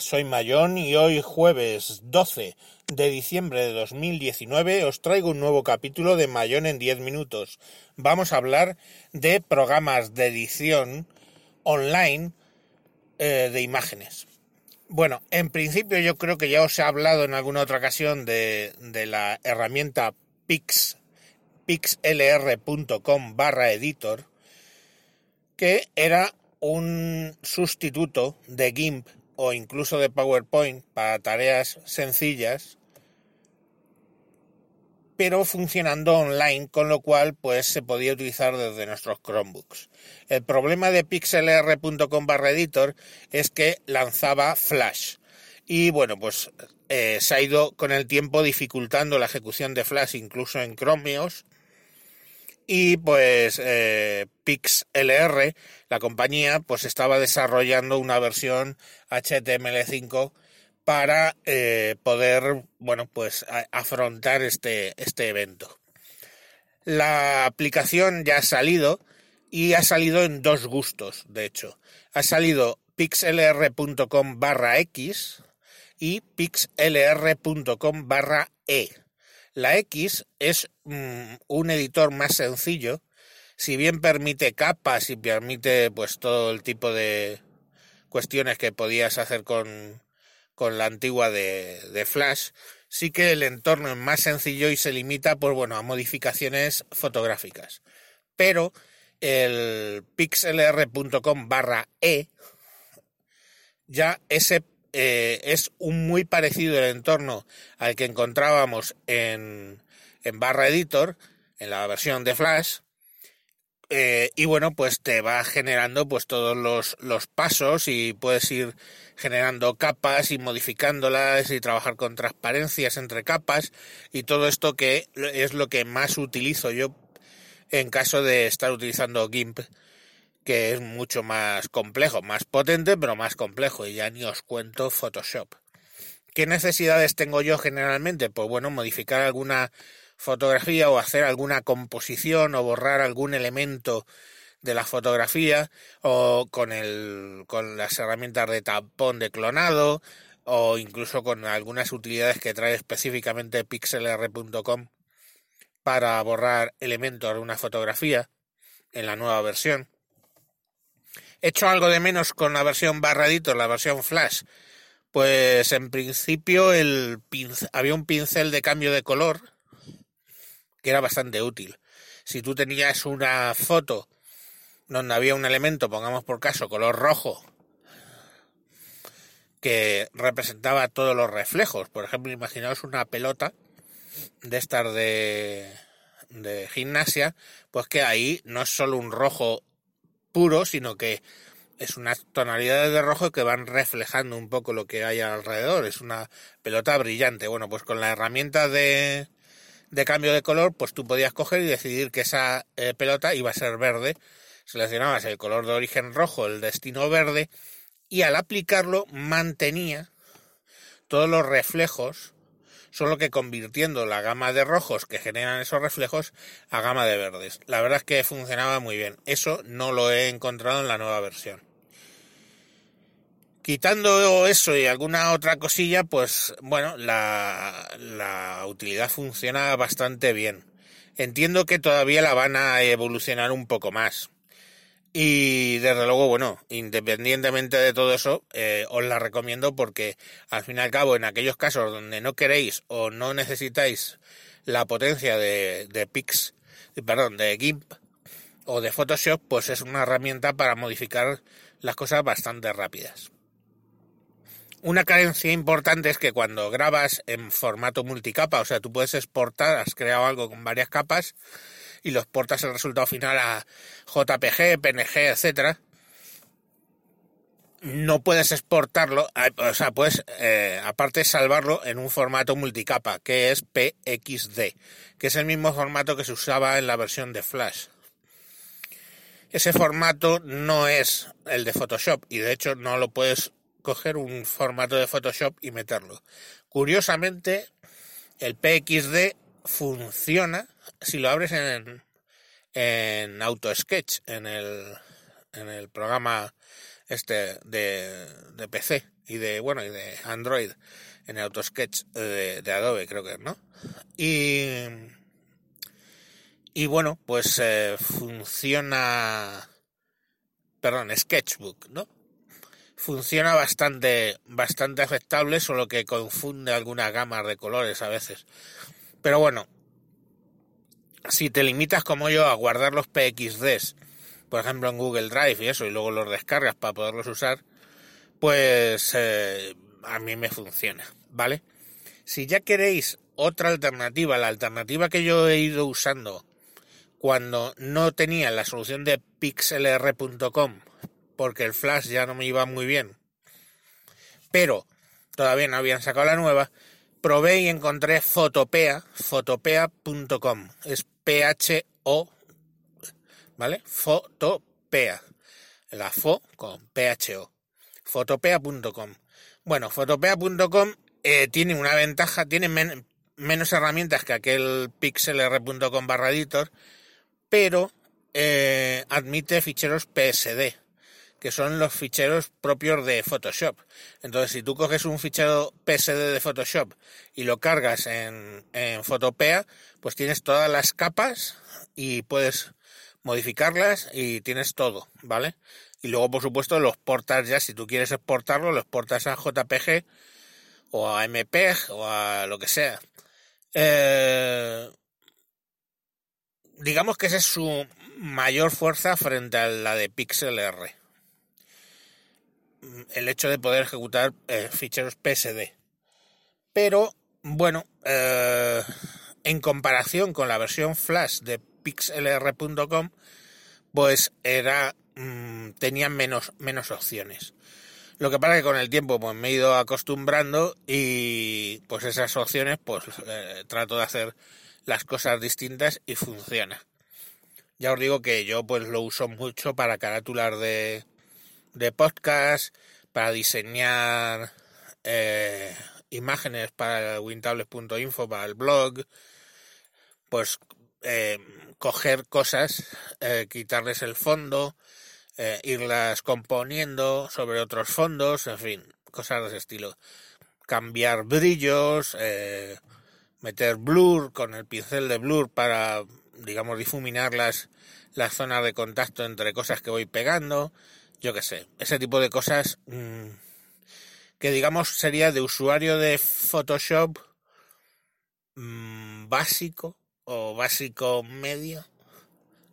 Soy Mayón y hoy jueves 12 de diciembre de 2019 os traigo un nuevo capítulo de Mayón en 10 minutos. Vamos a hablar de programas de edición online eh, de imágenes. Bueno, en principio yo creo que ya os he hablado en alguna otra ocasión de, de la herramienta Pix, pixlr.com barra editor, que era un sustituto de GIMP o incluso de PowerPoint para tareas sencillas, pero funcionando online, con lo cual pues se podía utilizar desde nuestros Chromebooks. El problema de pixlr.com barra editor es que lanzaba Flash. Y bueno, pues eh, se ha ido con el tiempo dificultando la ejecución de Flash incluso en Chromeos y pues eh, PixLR, la compañía, pues estaba desarrollando una versión HTML5 para eh, poder, bueno, pues afrontar este, este evento. La aplicación ya ha salido y ha salido en dos gustos, de hecho. Ha salido pixlr.com barra X y pixlr.com barra E. La X es mm, un editor más sencillo, si bien permite capas y permite pues todo el tipo de cuestiones que podías hacer con, con la antigua de, de, Flash, sí que el entorno es más sencillo y se limita pues, bueno, a modificaciones fotográficas. Pero el pixlr.com barra E ya ese eh, es un muy parecido el entorno al que encontrábamos en, en barra editor, en la versión de Flash, eh, y bueno, pues te va generando pues todos los, los, pasos y puedes ir generando capas y modificándolas y trabajar con transparencias entre capas y todo esto que es lo que más utilizo yo en caso de estar utilizando GIMP que es mucho más complejo, más potente, pero más complejo, y ya ni os cuento Photoshop. ¿Qué necesidades tengo yo generalmente? Pues bueno, modificar alguna fotografía o hacer alguna composición o borrar algún elemento de la fotografía o con el con las herramientas de tampón de clonado o incluso con algunas utilidades que trae específicamente pixlr.com para borrar elementos de una fotografía en la nueva versión hecho algo de menos con la versión barra editor, la versión flash. Pues en principio el había un pincel de cambio de color que era bastante útil. Si tú tenías una foto donde había un elemento, pongamos por caso, color rojo, que representaba todos los reflejos. Por ejemplo, imaginaos una pelota de estas de, de gimnasia, pues que ahí no es solo un rojo puro, sino que es unas tonalidades de rojo que van reflejando un poco lo que hay alrededor. Es una pelota brillante. Bueno, pues con la herramienta de, de cambio de color, pues tú podías coger y decidir que esa eh, pelota iba a ser verde. Seleccionabas el color de origen rojo, el destino verde, y al aplicarlo mantenía todos los reflejos solo que convirtiendo la gama de rojos que generan esos reflejos a gama de verdes. La verdad es que funcionaba muy bien. Eso no lo he encontrado en la nueva versión. Quitando eso y alguna otra cosilla, pues bueno, la, la utilidad funciona bastante bien. Entiendo que todavía la van a evolucionar un poco más. Y desde luego, bueno, independientemente de todo eso, eh, os la recomiendo porque al fin y al cabo, en aquellos casos donde no queréis o no necesitáis la potencia de, de Pix, perdón, de GIMP o de Photoshop, pues es una herramienta para modificar las cosas bastante rápidas. Una carencia importante es que cuando grabas en formato multicapa, o sea, tú puedes exportar, has creado algo con varias capas, y los portas el resultado final a JPG, PNG, etcétera, no puedes exportarlo, o sea, puedes eh, aparte salvarlo en un formato multicapa, que es PXD, que es el mismo formato que se usaba en la versión de Flash. Ese formato no es el de Photoshop y de hecho no lo puedes coger un formato de Photoshop y meterlo. Curiosamente, el PXD funciona si lo abres en, en AutoSketch, en el, en el programa este de, de PC, y de, bueno, y de Android en el AutoSketch de, Adobe, creo que, ¿no? Y, y bueno, pues eh, funciona, perdón, Sketchbook, ¿no? Funciona bastante, bastante aceptable, solo que confunde algunas gamas de colores a veces. Pero bueno, si te limitas como yo a guardar los PXDs, por ejemplo en Google Drive y eso, y luego los descargas para poderlos usar, pues eh, a mí me funciona, ¿vale? Si ya queréis otra alternativa, la alternativa que yo he ido usando cuando no tenía la solución de pixlr.com, porque el flash ya no me iba muy bien, pero todavía no habían sacado la nueva, probé y encontré Fotopea, fotopea.com, es P-H-O, ¿vale? Fotopea, la fo con P-H-O, fotopea.com. Bueno, fotopea.com eh, tiene una ventaja, tiene menos herramientas que aquel pixlr.com barra editor, pero eh, admite ficheros PSD, que son los ficheros propios de Photoshop. Entonces, si tú coges un fichero PSD de Photoshop y lo cargas en, en Photopea, pues tienes todas las capas y puedes modificarlas y tienes todo, ¿vale? Y luego, por supuesto, los portas ya, si tú quieres exportarlo, lo exportas a JPG o a MPEG o a lo que sea. Eh, digamos que esa es su mayor fuerza frente a la de PixelR. El hecho de poder ejecutar eh, ficheros PSD. Pero, bueno, eh, en comparación con la versión Flash de pixlr.com, pues era mmm, tenía menos, menos opciones. Lo que pasa que con el tiempo pues me he ido acostumbrando y pues esas opciones pues eh, trato de hacer las cosas distintas y funciona. Ya os digo que yo pues lo uso mucho para carátulas de, de podcast, para diseñar eh, imágenes para wintables.info, para el blog, pues eh, coger cosas, eh, quitarles el fondo, eh, irlas componiendo sobre otros fondos, en fin, cosas de ese estilo. Cambiar brillos, meter blur con el pincel de blur para, digamos, difuminar las, las zonas de contacto entre cosas que voy pegando, yo qué sé, ese tipo de cosas mmm, que, digamos, sería de usuario de Photoshop mmm, básico o básico medio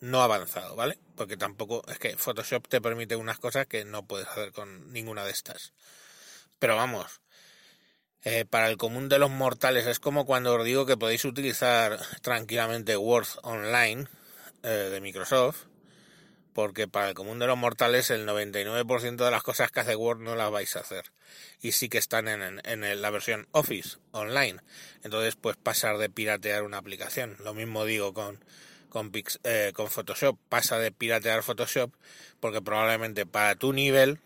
no avanzado, ¿vale? Porque tampoco es que Photoshop te permite unas cosas que no puedes hacer con ninguna de estas. Pero vamos, eh, para el común de los mortales es como cuando os digo que podéis utilizar tranquilamente Word Online eh, de Microsoft, porque para el común de los mortales el 99% de las cosas que hace Word no las vais a hacer. Y sí que están en, en, la versión Office Online. Entonces, pues pasar de piratear una aplicación. Lo mismo digo con con, eh, con Photoshop pasa de piratear Photoshop porque probablemente para tu nivel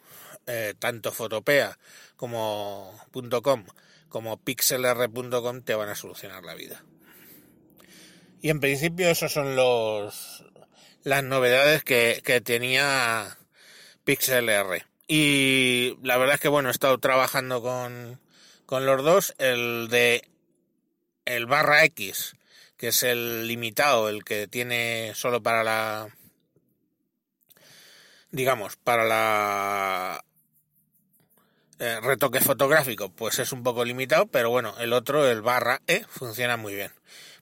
eh, tanto Fotopea como .com como pixlr.com te van a solucionar la vida. Y en principio esos son los las novedades que, que tenía PixLR. Y la verdad es que bueno, he estado trabajando con, con los dos. El de el barra X que es el limitado, el que tiene solo para la, digamos, para la eh, retoque fotográfico, pues es un poco limitado, pero bueno, el otro, el barra E, funciona muy bien.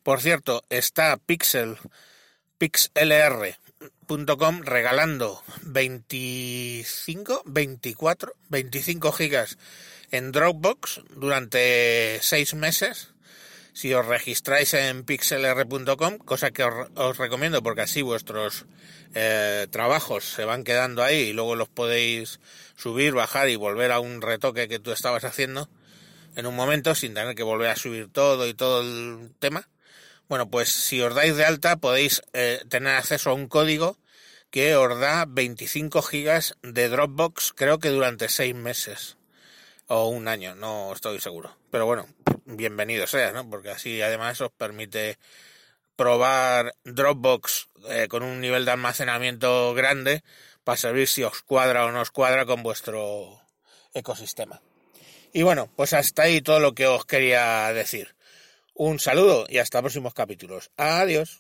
Por cierto, está Pixel, pixlr.com regalando 25, 24, 25 gigas en Dropbox durante 6 meses si os registráis en pixlr.com, cosa que os, os, recomiendo porque así vuestros eh, trabajos se van quedando ahí y luego los podéis subir, bajar y volver a un retoque que tú estabas haciendo en un momento sin tener que volver a subir todo y todo el tema. Bueno, pues si os dais de alta podéis eh, tener acceso a un código que os da 25 gigas de Dropbox, creo que durante 6 meses o un año, no estoy seguro. Pero bueno, bienvenido sea, ¿no? Porque así además os permite probar Dropbox eh, con un nivel de almacenamiento grande para saber si os cuadra o no os cuadra con vuestro ecosistema. Y bueno, pues hasta ahí todo lo que os quería decir. Un saludo y hasta próximos capítulos. Adiós.